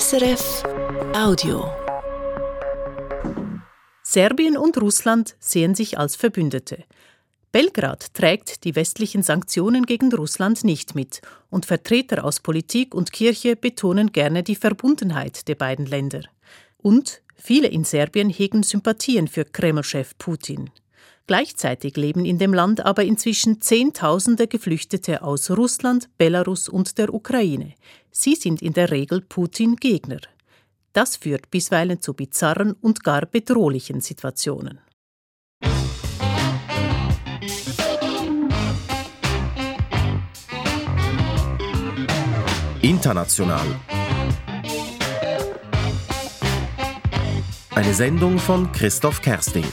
SRF Audio. Serbien und Russland sehen sich als Verbündete. Belgrad trägt die westlichen Sanktionen gegen Russland nicht mit, und Vertreter aus Politik und Kirche betonen gerne die Verbundenheit der beiden Länder. Und viele in Serbien hegen Sympathien für Kremlchef Putin. Gleichzeitig leben in dem Land aber inzwischen Zehntausende Geflüchtete aus Russland, Belarus und der Ukraine. Sie sind in der Regel Putin-Gegner. Das führt bisweilen zu bizarren und gar bedrohlichen Situationen. International. Eine Sendung von Christoph Kersting.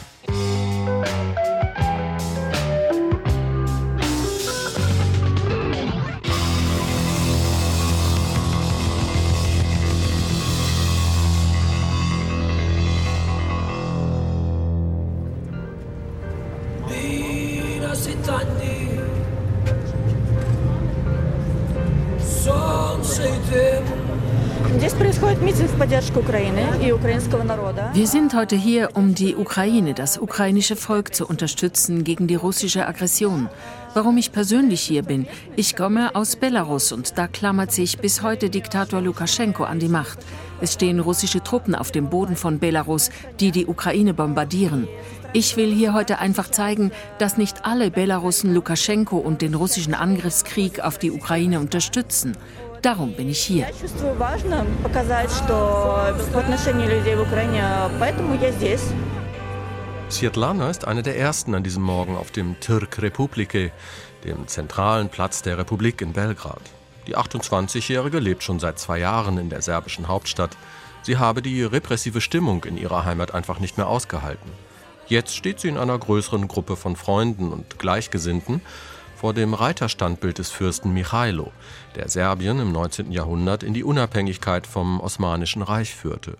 Wir sind heute hier, um die Ukraine, das ukrainische Volk zu unterstützen gegen die russische Aggression. Warum ich persönlich hier bin? Ich komme aus Belarus und da klammert sich bis heute Diktator Lukaschenko an die Macht. Es stehen russische Truppen auf dem Boden von Belarus, die die Ukraine bombardieren. Ich will hier heute einfach zeigen, dass nicht alle Belarussen Lukaschenko und den russischen Angriffskrieg auf die Ukraine unterstützen. Darum bin ich hier. Svetlana ist eine der ersten an diesem Morgen auf dem Türk Republike, dem zentralen Platz der Republik in Belgrad. Die 28-Jährige lebt schon seit zwei Jahren in der serbischen Hauptstadt. Sie habe die repressive Stimmung in ihrer Heimat einfach nicht mehr ausgehalten. Jetzt steht sie in einer größeren Gruppe von Freunden und Gleichgesinnten vor dem Reiterstandbild des Fürsten Michailo, der Serbien im 19. Jahrhundert in die Unabhängigkeit vom Osmanischen Reich führte.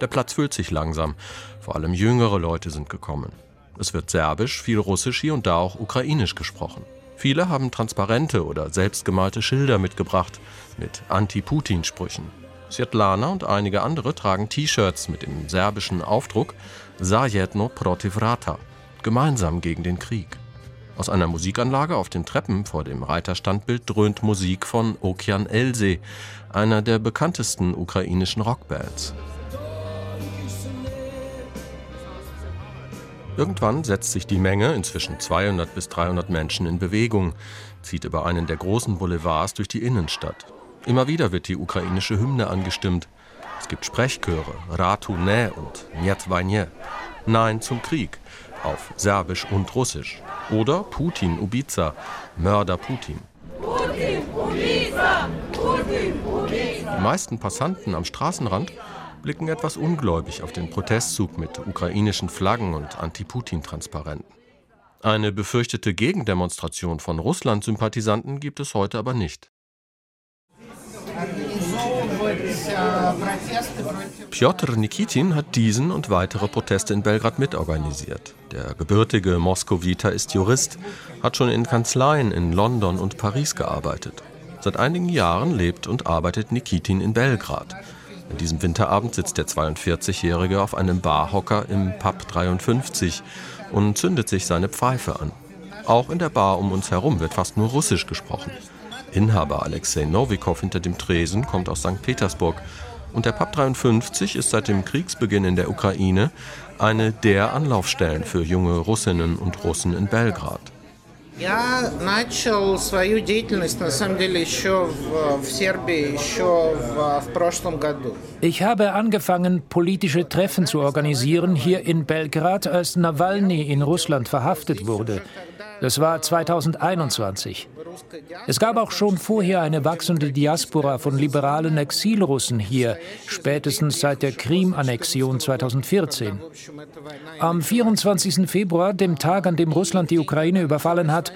Der Platz füllt sich langsam, vor allem jüngere Leute sind gekommen. Es wird Serbisch, viel Russisch, hier und da auch Ukrainisch gesprochen. Viele haben Transparente oder selbstgemalte Schilder mitgebracht mit Anti-Putin-Sprüchen. Svetlana und einige andere tragen T-Shirts mit dem serbischen Aufdruck Zajedno protiv rata, gemeinsam gegen den Krieg. Aus einer Musikanlage auf den Treppen vor dem Reiterstandbild dröhnt Musik von Okian Else, einer der bekanntesten ukrainischen Rockbands. Irgendwann setzt sich die Menge, inzwischen 200 bis 300 Menschen, in Bewegung, zieht über einen der großen Boulevards durch die Innenstadt. Immer wieder wird die ukrainische Hymne angestimmt. Es gibt Sprechchöre, Ratu ne und Njet Vajne, Nein zum Krieg, auf Serbisch und Russisch. Oder Putin Ubiza, Mörder Putin. Putin, Ubiza, Putin, Ubiza. Die meisten Passanten am Straßenrand blicken etwas ungläubig auf den Protestzug mit ukrainischen Flaggen und Anti-Putin-Transparenten. Eine befürchtete Gegendemonstration von Russland-Sympathisanten gibt es heute aber nicht. Pjotr Nikitin hat diesen und weitere Proteste in Belgrad mitorganisiert. Der gebürtige Moskowiter ist Jurist, hat schon in Kanzleien in London und Paris gearbeitet. Seit einigen Jahren lebt und arbeitet Nikitin in Belgrad. An diesem Winterabend sitzt der 42-Jährige auf einem Barhocker im Pub 53 und zündet sich seine Pfeife an. Auch in der Bar um uns herum wird fast nur Russisch gesprochen. Inhaber Alexei Novikov hinter dem Tresen kommt aus St. Petersburg und der Pub 53 ist seit dem Kriegsbeginn in der Ukraine eine der Anlaufstellen für junge Russinnen und Russen in Belgrad. Я начал свою деятельность на самом деле еще в, в Сербии еще в, в прошлом году. Ich habe angefangen, politische Treffen zu organisieren hier in Belgrad, als Nawalny in Russland verhaftet wurde. Das war 2021. Es gab auch schon vorher eine wachsende Diaspora von liberalen Exilrussen hier, spätestens seit der Krim-Annexion 2014. Am 24. Februar, dem Tag, an dem Russland die Ukraine überfallen hat,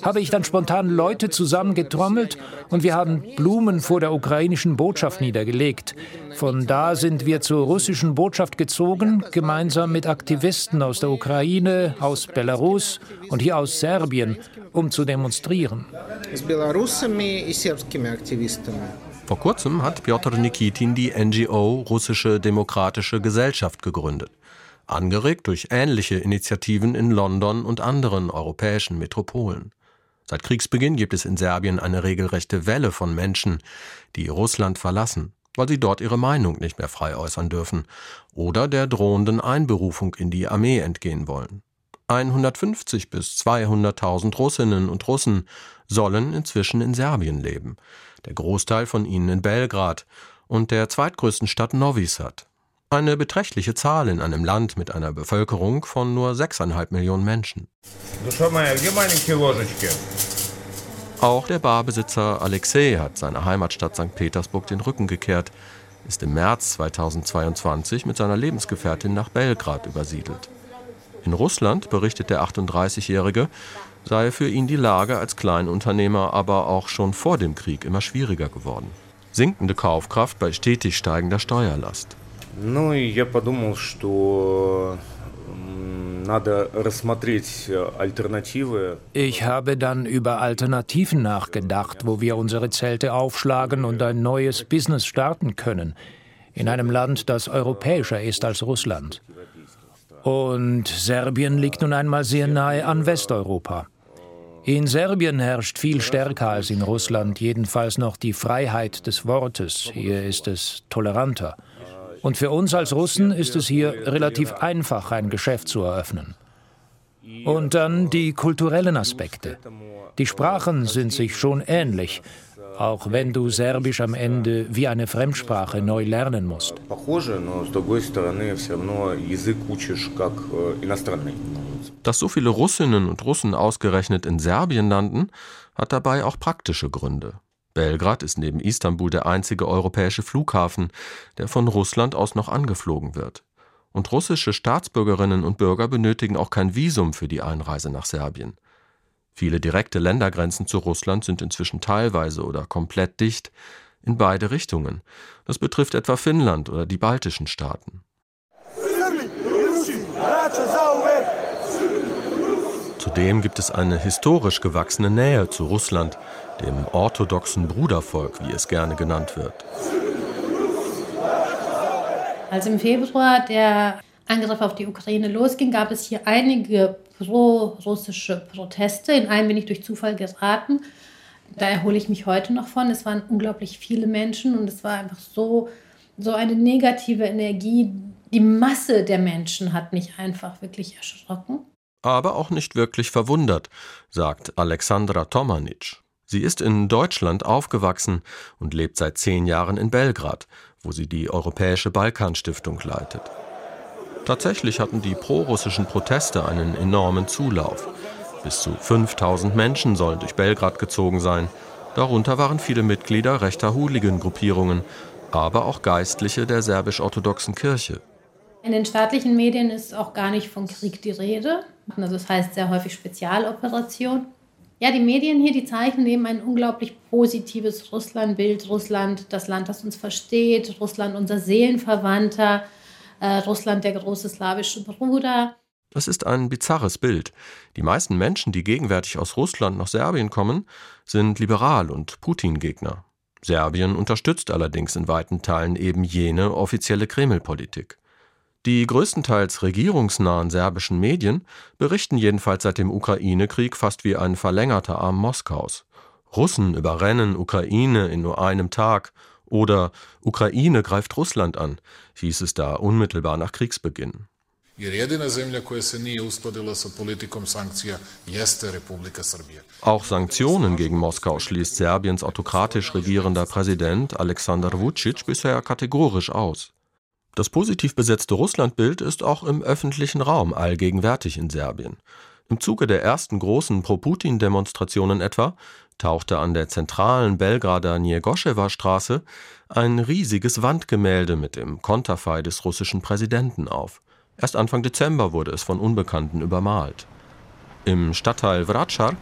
habe ich dann spontan Leute zusammengetrommelt und wir haben Blumen vor der ukrainischen Botschaft niedergelegt. Von da sind wir zur russischen Botschaft gezogen, gemeinsam mit Aktivisten aus der Ukraine, aus Belarus und hier aus Serbien, um zu demonstrieren. Vor kurzem hat Piotr Nikitin die NGO Russische Demokratische Gesellschaft gegründet, angeregt durch ähnliche Initiativen in London und anderen europäischen Metropolen. Seit Kriegsbeginn gibt es in Serbien eine regelrechte Welle von Menschen, die Russland verlassen, weil sie dort ihre Meinung nicht mehr frei äußern dürfen oder der drohenden Einberufung in die Armee entgehen wollen. 150 bis 200.000 Russinnen und Russen sollen inzwischen in Serbien leben, der Großteil von ihnen in Belgrad und der zweitgrößten Stadt Novi Sad. Eine beträchtliche Zahl in einem Land mit einer Bevölkerung von nur 6,5 Millionen Menschen. Auch der Barbesitzer Alexei hat seiner Heimatstadt St. Petersburg den Rücken gekehrt, ist im März 2022 mit seiner Lebensgefährtin nach Belgrad übersiedelt. In Russland, berichtet der 38-Jährige, sei für ihn die Lage als Kleinunternehmer aber auch schon vor dem Krieg immer schwieriger geworden. Sinkende Kaufkraft bei stetig steigender Steuerlast. Ну, я подумал, что ich habe dann über Alternativen nachgedacht, wo wir unsere Zelte aufschlagen und ein neues Business starten können. In einem Land, das europäischer ist als Russland. Und Serbien liegt nun einmal sehr nahe an Westeuropa. In Serbien herrscht viel stärker als in Russland jedenfalls noch die Freiheit des Wortes. Hier ist es toleranter. Und für uns als Russen ist es hier relativ einfach, ein Geschäft zu eröffnen. Und dann die kulturellen Aspekte. Die Sprachen sind sich schon ähnlich, auch wenn du Serbisch am Ende wie eine Fremdsprache neu lernen musst. Dass so viele Russinnen und Russen ausgerechnet in Serbien landen, hat dabei auch praktische Gründe. Belgrad ist neben Istanbul der einzige europäische Flughafen, der von Russland aus noch angeflogen wird. Und russische Staatsbürgerinnen und Bürger benötigen auch kein Visum für die Einreise nach Serbien. Viele direkte Ländergrenzen zu Russland sind inzwischen teilweise oder komplett dicht, in beide Richtungen. Das betrifft etwa Finnland oder die baltischen Staaten. Zudem gibt es eine historisch gewachsene Nähe zu Russland, dem orthodoxen Brudervolk, wie es gerne genannt wird. Als im Februar der Angriff auf die Ukraine losging, gab es hier einige pro-russische Proteste. In einen bin ich durch Zufall geraten. Da erhole ich mich heute noch von. Es waren unglaublich viele Menschen und es war einfach so, so eine negative Energie. Die Masse der Menschen hat mich einfach wirklich erschrocken. Aber auch nicht wirklich verwundert, sagt Alexandra Tomanic. Sie ist in Deutschland aufgewachsen und lebt seit zehn Jahren in Belgrad, wo sie die Europäische Balkanstiftung leitet. Tatsächlich hatten die prorussischen Proteste einen enormen Zulauf. Bis zu 5000 Menschen sollen durch Belgrad gezogen sein. Darunter waren viele Mitglieder rechter Hooligan-Gruppierungen, aber auch Geistliche der serbisch-orthodoxen Kirche. In den staatlichen Medien ist auch gar nicht von Krieg die Rede. Also das heißt sehr häufig Spezialoperation. Ja, die Medien hier, die zeichnen eben ein unglaublich positives Russlandbild. Russland, das Land, das uns versteht. Russland, unser Seelenverwandter. Äh, Russland, der große slawische Bruder. Das ist ein bizarres Bild. Die meisten Menschen, die gegenwärtig aus Russland nach Serbien kommen, sind liberal und Putin-Gegner. Serbien unterstützt allerdings in weiten Teilen eben jene offizielle Kreml-Politik. Die größtenteils regierungsnahen serbischen Medien berichten jedenfalls seit dem Ukraine-Krieg fast wie ein verlängerter Arm Moskaus. Russen überrennen Ukraine in nur einem Tag oder Ukraine greift Russland an, hieß es da unmittelbar nach Kriegsbeginn. Auch Sanktionen gegen Moskau schließt Serbiens autokratisch regierender Präsident Alexander Vucic bisher kategorisch aus. Das positiv besetzte Russlandbild ist auch im öffentlichen Raum allgegenwärtig in Serbien. Im Zuge der ersten großen Pro-Putin-Demonstrationen etwa tauchte an der zentralen Belgrader Njegoschewa Straße ein riesiges Wandgemälde mit dem Konterfei des russischen Präsidenten auf. Erst Anfang Dezember wurde es von Unbekannten übermalt. Im Stadtteil Vracar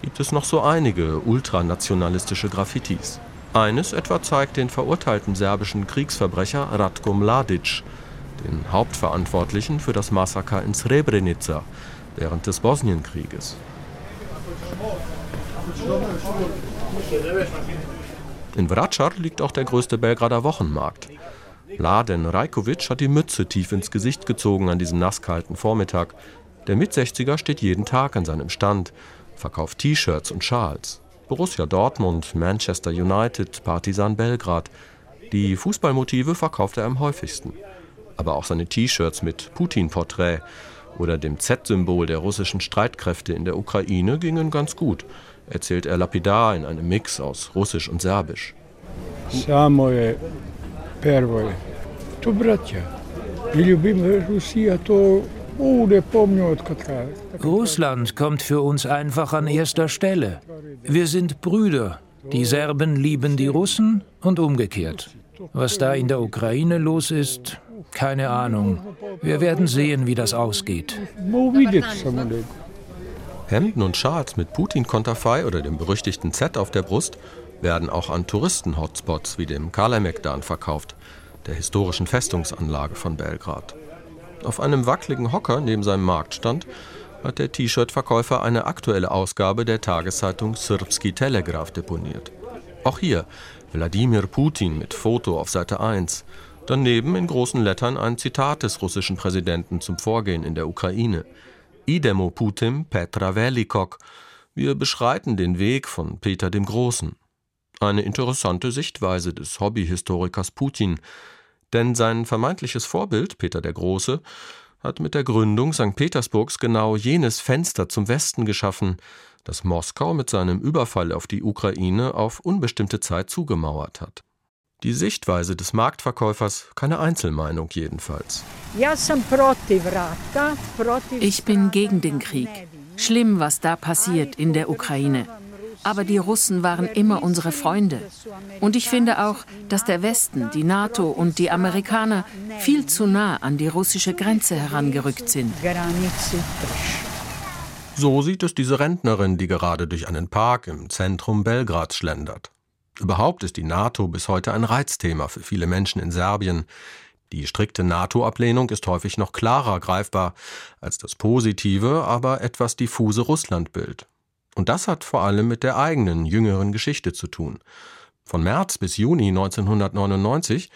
gibt es noch so einige ultranationalistische Graffitis. Eines etwa zeigt den verurteilten serbischen Kriegsverbrecher Ratko Mladic, den Hauptverantwortlichen für das Massaker in Srebrenica während des Bosnienkrieges. In Vracar liegt auch der größte Belgrader Wochenmarkt. Laden Rajkovic hat die Mütze tief ins Gesicht gezogen an diesem nasskalten Vormittag. Der Mit-60er steht jeden Tag an seinem Stand, verkauft T-Shirts und Schals. Borussia Dortmund, Manchester United, Partisan Belgrad. Die Fußballmotive verkauft er am häufigsten. Aber auch seine T-Shirts mit Putin-Porträt oder dem Z-Symbol der russischen Streitkräfte in der Ukraine gingen ganz gut, erzählt er lapidar in einem Mix aus Russisch und Serbisch. Pervoje. To braća. I ljubim Rusija to Russland kommt für uns einfach an erster Stelle. Wir sind Brüder. Die Serben lieben die Russen und umgekehrt. Was da in der Ukraine los ist, keine Ahnung. Wir werden sehen, wie das ausgeht. Hemden und Schals mit Putin-Konterfei oder dem berüchtigten Z auf der Brust werden auch an Touristen-Hotspots wie dem Kalemegdan verkauft, der historischen Festungsanlage von Belgrad. Auf einem wackeligen Hocker neben seinem Marktstand hat der T-Shirt-Verkäufer eine aktuelle Ausgabe der Tageszeitung Srpski Telegraph deponiert. Auch hier Wladimir Putin mit Foto auf Seite 1. Daneben in großen Lettern ein Zitat des russischen Präsidenten zum Vorgehen in der Ukraine. Idemo Putin Petra Velikok. Wir beschreiten den Weg von Peter dem Großen. Eine interessante Sichtweise des Hobbyhistorikers Putin, denn sein vermeintliches Vorbild, Peter der Große, hat mit der Gründung St. Petersburgs genau jenes Fenster zum Westen geschaffen, das Moskau mit seinem Überfall auf die Ukraine auf unbestimmte Zeit zugemauert hat. Die Sichtweise des Marktverkäufers keine Einzelmeinung jedenfalls. Ich bin gegen den Krieg. Schlimm, was da passiert in der Ukraine aber die Russen waren immer unsere Freunde. Und ich finde auch, dass der Westen, die NATO und die Amerikaner viel zu nah an die russische Grenze herangerückt sind. So sieht es diese Rentnerin, die gerade durch einen Park im Zentrum Belgrads schlendert. Überhaupt ist die NATO bis heute ein Reizthema für viele Menschen in Serbien. Die strikte NATO-Ablehnung ist häufig noch klarer greifbar als das positive, aber etwas diffuse Russlandbild. Und das hat vor allem mit der eigenen jüngeren Geschichte zu tun. Von März bis Juni 1999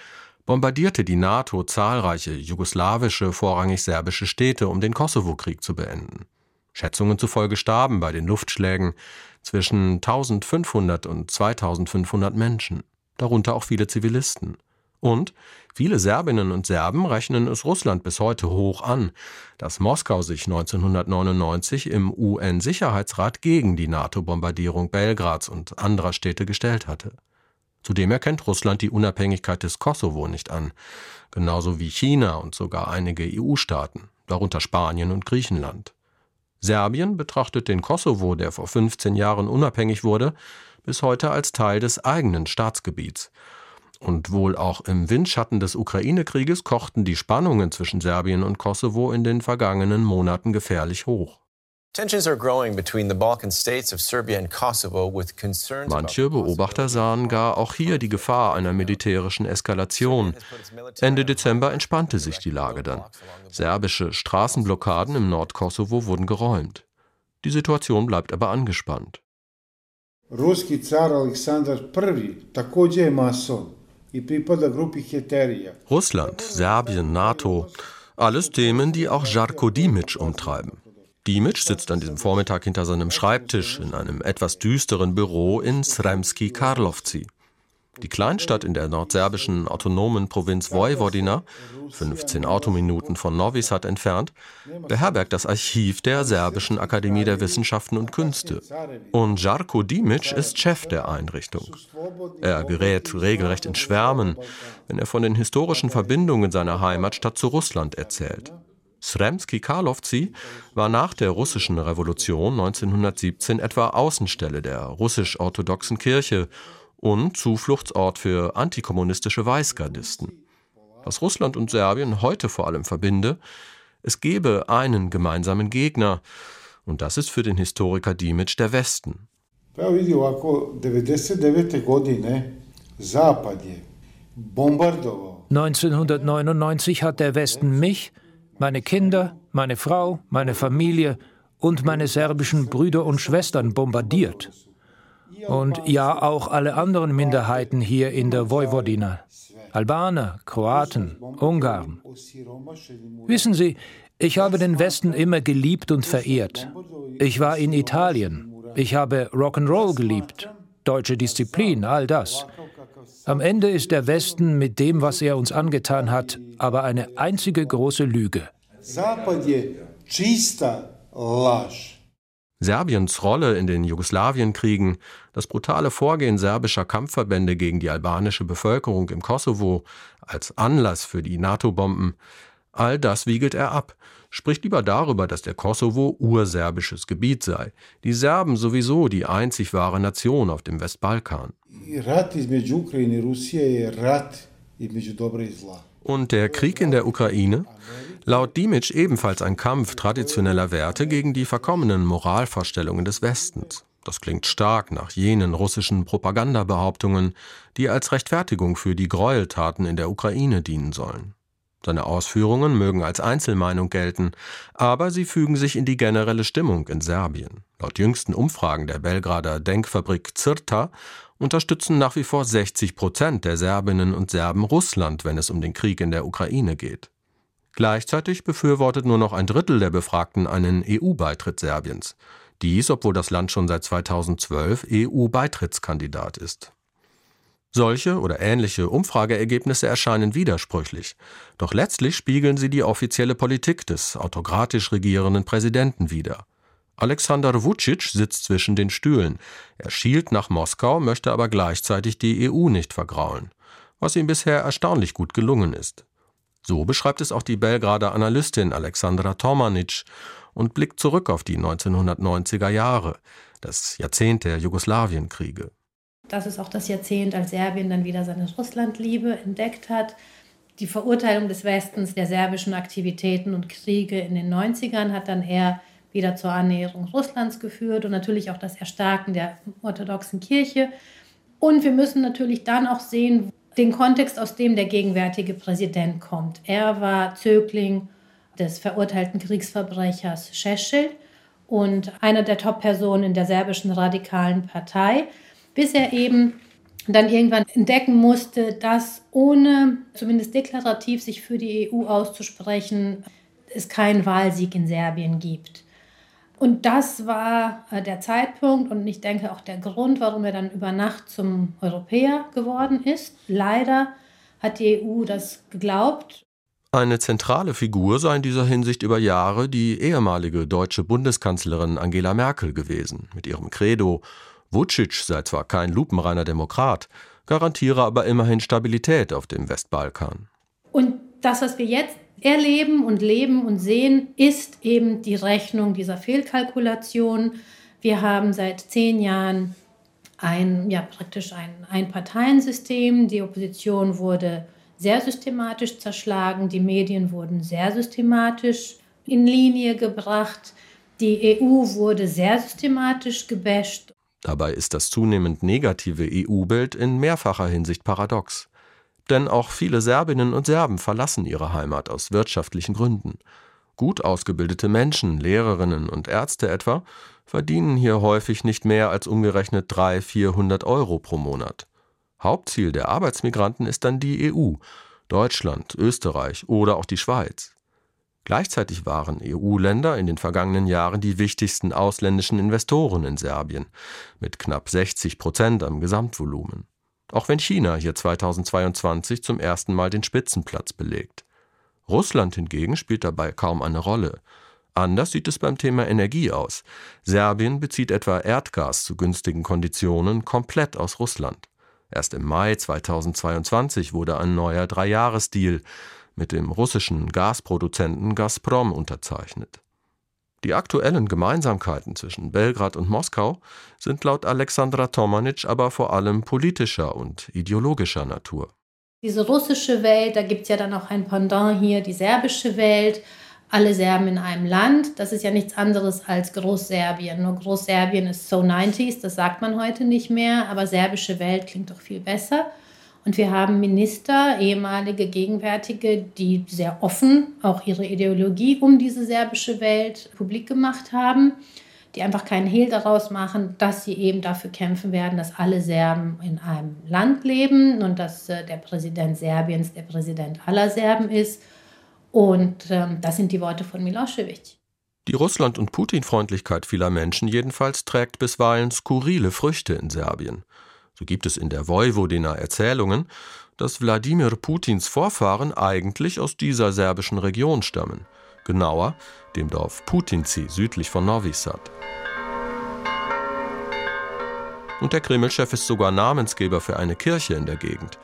bombardierte die NATO zahlreiche jugoslawische, vorrangig serbische Städte, um den Kosovo-Krieg zu beenden. Schätzungen zufolge starben bei den Luftschlägen zwischen 1500 und 2500 Menschen, darunter auch viele Zivilisten. Und viele Serbinnen und Serben rechnen es Russland bis heute hoch an, dass Moskau sich 1999 im UN-Sicherheitsrat gegen die NATO-Bombardierung Belgrads und anderer Städte gestellt hatte. Zudem erkennt Russland die Unabhängigkeit des Kosovo nicht an, genauso wie China und sogar einige EU-Staaten, darunter Spanien und Griechenland. Serbien betrachtet den Kosovo, der vor 15 Jahren unabhängig wurde, bis heute als Teil des eigenen Staatsgebiets und wohl auch im Windschatten des Ukraine-Krieges kochten die Spannungen zwischen Serbien und Kosovo in den vergangenen Monaten gefährlich hoch. Manche Beobachter sahen gar auch hier die Gefahr einer militärischen Eskalation. Ende Dezember entspannte sich die Lage dann. Serbische Straßenblockaden im Nordkosovo wurden geräumt. Die Situation bleibt aber angespannt. Ruski Zar Alexander I takođe je mason. Russland, Serbien, NATO, alles Themen, die auch Jarko Dimic umtreiben. Dimic sitzt an diesem Vormittag hinter seinem Schreibtisch in einem etwas düsteren Büro in Sremski Karlovci. Die Kleinstadt in der nordserbischen autonomen Provinz Vojvodina, 15 Autominuten von Novi Sad entfernt, beherbergt das Archiv der Serbischen Akademie der Wissenschaften und Künste. Und Jarko Dimic ist Chef der Einrichtung. Er gerät regelrecht in Schwärmen, wenn er von den historischen Verbindungen seiner Heimatstadt zu Russland erzählt. Sremski Karlovci war nach der russischen Revolution 1917 etwa Außenstelle der russisch-orthodoxen Kirche und Zufluchtsort für antikommunistische Weißgardisten. Was Russland und Serbien heute vor allem verbinde, es gebe einen gemeinsamen Gegner, und das ist für den Historiker Dimic der Westen. 1999 hat der Westen mich, meine Kinder, meine Frau, meine Familie und meine serbischen Brüder und Schwestern bombardiert. Und ja, auch alle anderen Minderheiten hier in der Vojvodina. Albaner, Kroaten, Ungarn. Wissen Sie, ich habe den Westen immer geliebt und verehrt. Ich war in Italien. Ich habe Rock'n'Roll geliebt, deutsche Disziplin, all das. Am Ende ist der Westen mit dem, was er uns angetan hat, aber eine einzige große Lüge. Serbiens Rolle in den Jugoslawienkriegen, das brutale Vorgehen serbischer Kampfverbände gegen die albanische Bevölkerung im Kosovo als Anlass für die NATO-Bomben, all das wiegelt er ab, spricht lieber darüber, dass der Kosovo urserbisches Gebiet sei, die Serben sowieso die einzig wahre Nation auf dem Westbalkan. Und der Krieg in der Ukraine? Laut Dimic ebenfalls ein Kampf traditioneller Werte gegen die verkommenen Moralvorstellungen des Westens. Das klingt stark nach jenen russischen Propagandabehauptungen, die als Rechtfertigung für die Gräueltaten in der Ukraine dienen sollen. Seine Ausführungen mögen als Einzelmeinung gelten, aber sie fügen sich in die generelle Stimmung in Serbien. Laut jüngsten Umfragen der Belgrader Denkfabrik Zirta unterstützen nach wie vor 60 Prozent der Serbinnen und Serben Russland, wenn es um den Krieg in der Ukraine geht. Gleichzeitig befürwortet nur noch ein Drittel der Befragten einen EU-Beitritt Serbiens. Dies, obwohl das Land schon seit 2012 EU-Beitrittskandidat ist. Solche oder ähnliche Umfrageergebnisse erscheinen widersprüchlich, doch letztlich spiegeln sie die offizielle Politik des autokratisch regierenden Präsidenten wider. Alexander Vucic sitzt zwischen den Stühlen. Er schielt nach Moskau, möchte aber gleichzeitig die EU nicht vergraulen, was ihm bisher erstaunlich gut gelungen ist. So beschreibt es auch die Belgrader Analystin Alexandra Tomanic und blickt zurück auf die 1990er Jahre, das Jahrzehnt der Jugoslawienkriege. Das ist auch das Jahrzehnt, als Serbien dann wieder seine Russlandliebe entdeckt hat. Die Verurteilung des Westens der serbischen Aktivitäten und Kriege in den 90ern hat dann eher wieder zur Annäherung Russlands geführt und natürlich auch das Erstarken der orthodoxen Kirche. Und wir müssen natürlich dann auch sehen, den Kontext, aus dem der gegenwärtige Präsident kommt. Er war Zögling des verurteilten Kriegsverbrechers Šešelj und einer der Top-Personen in der serbischen radikalen Partei, bis er eben dann irgendwann entdecken musste, dass ohne zumindest deklarativ sich für die EU auszusprechen, es keinen Wahlsieg in Serbien gibt. Und das war äh, der Zeitpunkt und ich denke auch der Grund, warum er dann über Nacht zum Europäer geworden ist. Leider hat die EU das geglaubt. Eine zentrale Figur sei in dieser Hinsicht über Jahre die ehemalige deutsche Bundeskanzlerin Angela Merkel gewesen, mit ihrem Credo Vucic sei zwar kein lupenreiner Demokrat, garantiere aber immerhin Stabilität auf dem Westbalkan. Und das, was wir jetzt erleben und leben und sehen, ist eben die Rechnung dieser Fehlkalkulation. Wir haben seit zehn Jahren ein, ja, praktisch ein Einparteiensystem. Die Opposition wurde sehr systematisch zerschlagen, die Medien wurden sehr systematisch in Linie gebracht, die EU wurde sehr systematisch gebasht. Dabei ist das zunehmend negative EU-Bild in mehrfacher Hinsicht paradox. Denn auch viele Serbinnen und Serben verlassen ihre Heimat aus wirtschaftlichen Gründen. Gut ausgebildete Menschen, Lehrerinnen und Ärzte etwa, verdienen hier häufig nicht mehr als umgerechnet 300, 400 Euro pro Monat. Hauptziel der Arbeitsmigranten ist dann die EU, Deutschland, Österreich oder auch die Schweiz. Gleichzeitig waren EU-Länder in den vergangenen Jahren die wichtigsten ausländischen Investoren in Serbien, mit knapp 60 Prozent am Gesamtvolumen auch wenn China hier 2022 zum ersten Mal den Spitzenplatz belegt. Russland hingegen spielt dabei kaum eine Rolle. Anders sieht es beim Thema Energie aus. Serbien bezieht etwa Erdgas zu günstigen Konditionen komplett aus Russland. Erst im Mai 2022 wurde ein neuer Dreijahresdeal mit dem russischen Gasproduzenten Gazprom unterzeichnet. Die aktuellen Gemeinsamkeiten zwischen Belgrad und Moskau sind laut Alexandra Tomanic aber vor allem politischer und ideologischer Natur. Diese russische Welt, da gibt es ja dann auch ein Pendant hier, die serbische Welt, alle Serben in einem Land. Das ist ja nichts anderes als Großserbien. Nur Großserbien ist so 90s, das sagt man heute nicht mehr, aber serbische Welt klingt doch viel besser. Und wir haben Minister, ehemalige, gegenwärtige, die sehr offen auch ihre Ideologie um diese serbische Welt publik gemacht haben. die einfach keinen Hehl daraus machen, dass sie eben dafür kämpfen werden, dass alle Serben in einem Land leben und dass äh, der Präsident Serbiens der Präsident aller Serben ist. Und ähm, das sind die Worte von Milosevic. Die Russland- und Putin-Freundlichkeit vieler Menschen jedenfalls trägt bisweilen skurrile Früchte in Serbien. So gibt es in der Vojvodina Erzählungen, dass Wladimir Putins Vorfahren eigentlich aus dieser serbischen Region stammen. Genauer dem Dorf Putinci südlich von Novi Sad. Und der Kremlchef ist sogar Namensgeber für eine Kirche in der Gegend.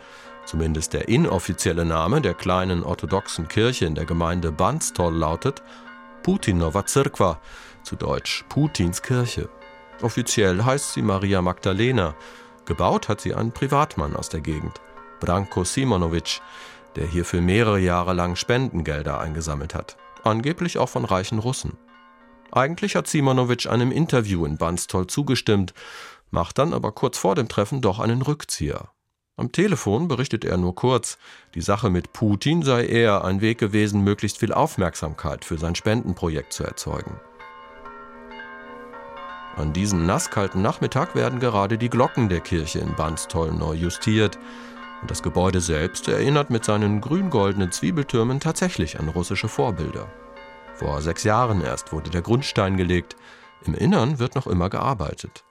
Zumindest der inoffizielle Name der kleinen orthodoxen Kirche in der Gemeinde Banstol lautet Putinova Zirkwa, zu Deutsch Putins Kirche. Offiziell heißt sie Maria Magdalena. Gebaut hat sie ein Privatmann aus der Gegend, Branko Simonovic, der hierfür mehrere Jahre lang Spendengelder eingesammelt hat. Angeblich auch von reichen Russen. Eigentlich hat Simonovic einem Interview in Banstol zugestimmt, macht dann aber kurz vor dem Treffen doch einen Rückzieher. Am Telefon berichtet er nur kurz, die Sache mit Putin sei eher ein Weg gewesen, möglichst viel Aufmerksamkeit für sein Spendenprojekt zu erzeugen. An diesem nasskalten Nachmittag werden gerade die Glocken der Kirche in Banstoll neu justiert. Und das Gebäude selbst erinnert mit seinen grün-goldenen Zwiebeltürmen tatsächlich an russische Vorbilder. Vor sechs Jahren erst wurde der Grundstein gelegt. Im Innern wird noch immer gearbeitet.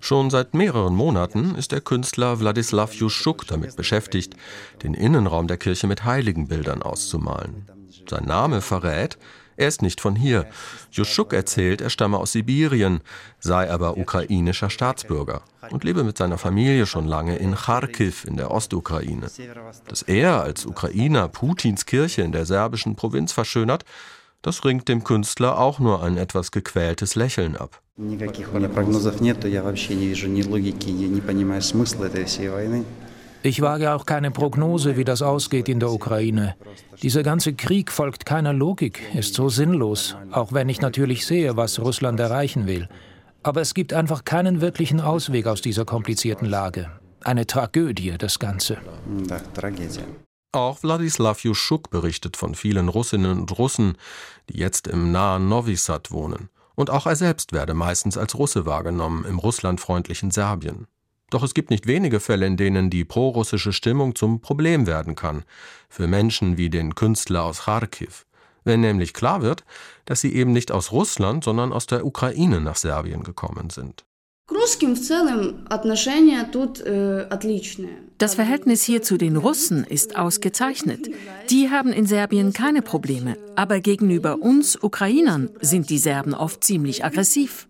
Schon seit mehreren Monaten ist der Künstler Wladislav Juschuk damit beschäftigt, den Innenraum der Kirche mit Heiligenbildern auszumalen. Sein Name verrät, er ist nicht von hier. Juschuk erzählt, er stamme aus Sibirien, sei aber ukrainischer Staatsbürger und lebe mit seiner Familie schon lange in Kharkiv in der Ostukraine. Dass er als Ukrainer Putins Kirche in der serbischen Provinz verschönert, das ringt dem Künstler auch nur ein etwas gequältes Lächeln ab. Ich wage auch keine Prognose, wie das ausgeht in der Ukraine. Dieser ganze Krieg folgt keiner Logik, ist so sinnlos, auch wenn ich natürlich sehe, was Russland erreichen will. Aber es gibt einfach keinen wirklichen Ausweg aus dieser komplizierten Lage. Eine Tragödie, das Ganze. Auch Wladislaw Juschuk berichtet von vielen Russinnen und Russen, die jetzt im nahen Novi Sad wohnen. Und auch er selbst werde meistens als Russe wahrgenommen im russlandfreundlichen Serbien. Doch es gibt nicht wenige Fälle, in denen die prorussische Stimmung zum Problem werden kann, für Menschen wie den Künstler aus Kharkiv. Wenn nämlich klar wird, dass sie eben nicht aus Russland, sondern aus der Ukraine nach Serbien gekommen sind. Das Verhältnis hier zu den Russen ist ausgezeichnet. Die haben in Serbien keine Probleme, aber gegenüber uns Ukrainern sind die Serben oft ziemlich aggressiv.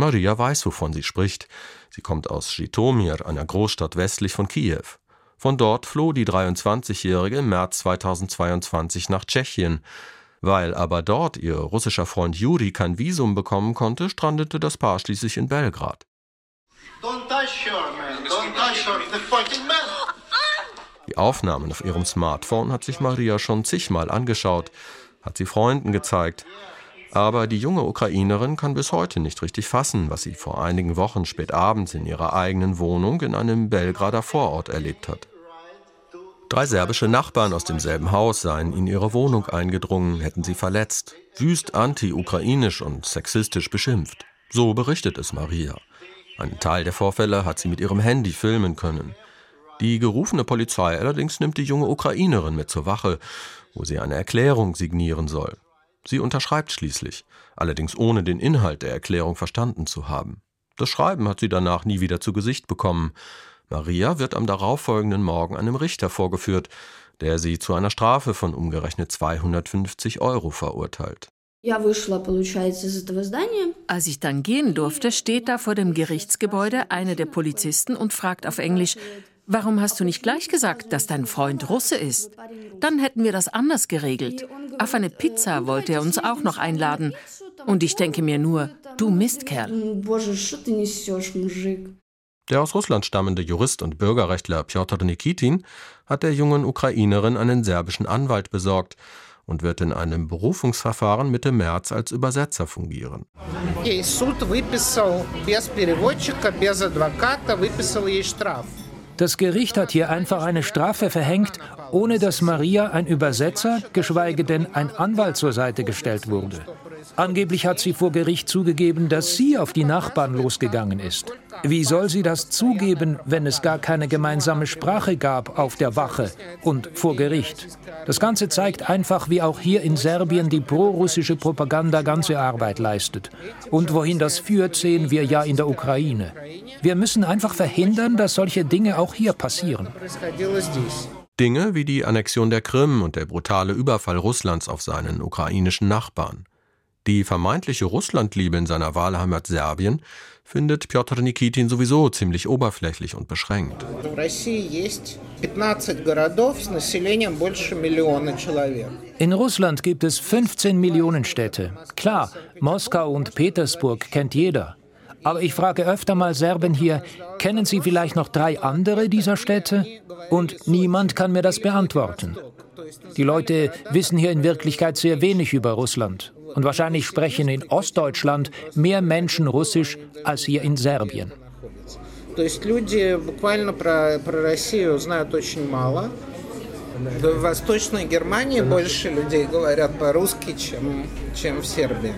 Maria weiß, wovon sie spricht. Sie kommt aus Schitomir, einer Großstadt westlich von Kiew. Von dort floh die 23-Jährige im März 2022 nach Tschechien. Weil aber dort ihr russischer Freund Juri kein Visum bekommen konnte, strandete das Paar schließlich in Belgrad. Die Aufnahmen auf ihrem Smartphone hat sich Maria schon zigmal angeschaut, hat sie Freunden gezeigt. Aber die junge Ukrainerin kann bis heute nicht richtig fassen, was sie vor einigen Wochen spät abends in ihrer eigenen Wohnung in einem Belgrader Vorort erlebt hat. Drei serbische Nachbarn aus demselben Haus seien in ihre Wohnung eingedrungen, hätten sie verletzt, wüst anti-ukrainisch und sexistisch beschimpft. So berichtet es Maria. Einen Teil der Vorfälle hat sie mit ihrem Handy filmen können. Die gerufene Polizei allerdings nimmt die junge Ukrainerin mit zur Wache, wo sie eine Erklärung signieren soll. Sie unterschreibt schließlich, allerdings ohne den Inhalt der Erklärung verstanden zu haben. Das Schreiben hat sie danach nie wieder zu Gesicht bekommen. Maria wird am darauffolgenden Morgen einem Richter vorgeführt, der sie zu einer Strafe von umgerechnet 250 Euro verurteilt. Als ich dann gehen durfte, steht da vor dem Gerichtsgebäude einer der Polizisten und fragt auf Englisch, warum hast du nicht gleich gesagt, dass dein Freund Russe ist? Dann hätten wir das anders geregelt. Auf eine Pizza wollte er uns auch noch einladen. Und ich denke mir nur, du Mistkerl. Der aus Russland stammende Jurist und Bürgerrechtler Piotr Nikitin hat der jungen Ukrainerin einen serbischen Anwalt besorgt und wird in einem Berufungsverfahren Mitte März als Übersetzer fungieren. Das Gericht hat hier einfach eine Strafe verhängt, ohne dass Maria ein Übersetzer, geschweige denn ein Anwalt zur Seite gestellt wurde. Angeblich hat sie vor Gericht zugegeben, dass sie auf die Nachbarn losgegangen ist. Wie soll sie das zugeben, wenn es gar keine gemeinsame Sprache gab auf der Wache und vor Gericht? Das Ganze zeigt einfach, wie auch hier in Serbien die prorussische Propaganda ganze Arbeit leistet. Und wohin das führt, sehen wir ja in der Ukraine. Wir müssen einfach verhindern, dass solche Dinge auch hier passieren. Dinge wie die Annexion der Krim und der brutale Überfall Russlands auf seinen ukrainischen Nachbarn. Die vermeintliche Russlandliebe in seiner Wahlheimat Serbien findet Piotr Nikitin sowieso ziemlich oberflächlich und beschränkt. In Russland gibt es 15 Millionen Städte. Klar, Moskau und Petersburg kennt jeder. Aber ich frage öfter mal Serben hier, kennen Sie vielleicht noch drei andere dieser Städte? Und niemand kann mir das beantworten. Die Leute wissen hier in Wirklichkeit sehr wenig über Russland. Und wahrscheinlich sprechen in Ostdeutschland mehr Menschen Russisch als hier in Serbien. То есть люди буквально про, про Россию знают очень мало. В Восточной Германии больше людей говорят по-русски, чем, чем в Сербии.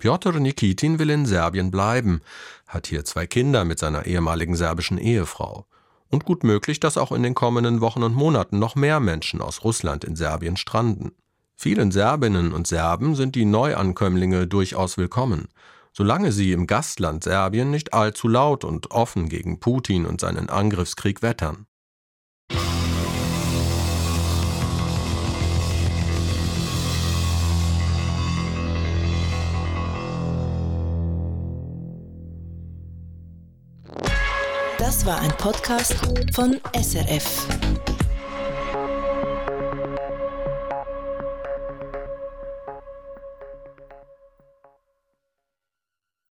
Piotr Nikitin will in Serbien bleiben, hat hier zwei Kinder mit seiner ehemaligen serbischen Ehefrau. Und gut möglich, dass auch in den kommenden Wochen und Monaten noch mehr Menschen aus Russland in Serbien stranden. Vielen Serbinnen und Serben sind die Neuankömmlinge durchaus willkommen, solange sie im Gastland Serbien nicht allzu laut und offen gegen Putin und seinen Angriffskrieg wettern. Das war ein Podcast von SRF.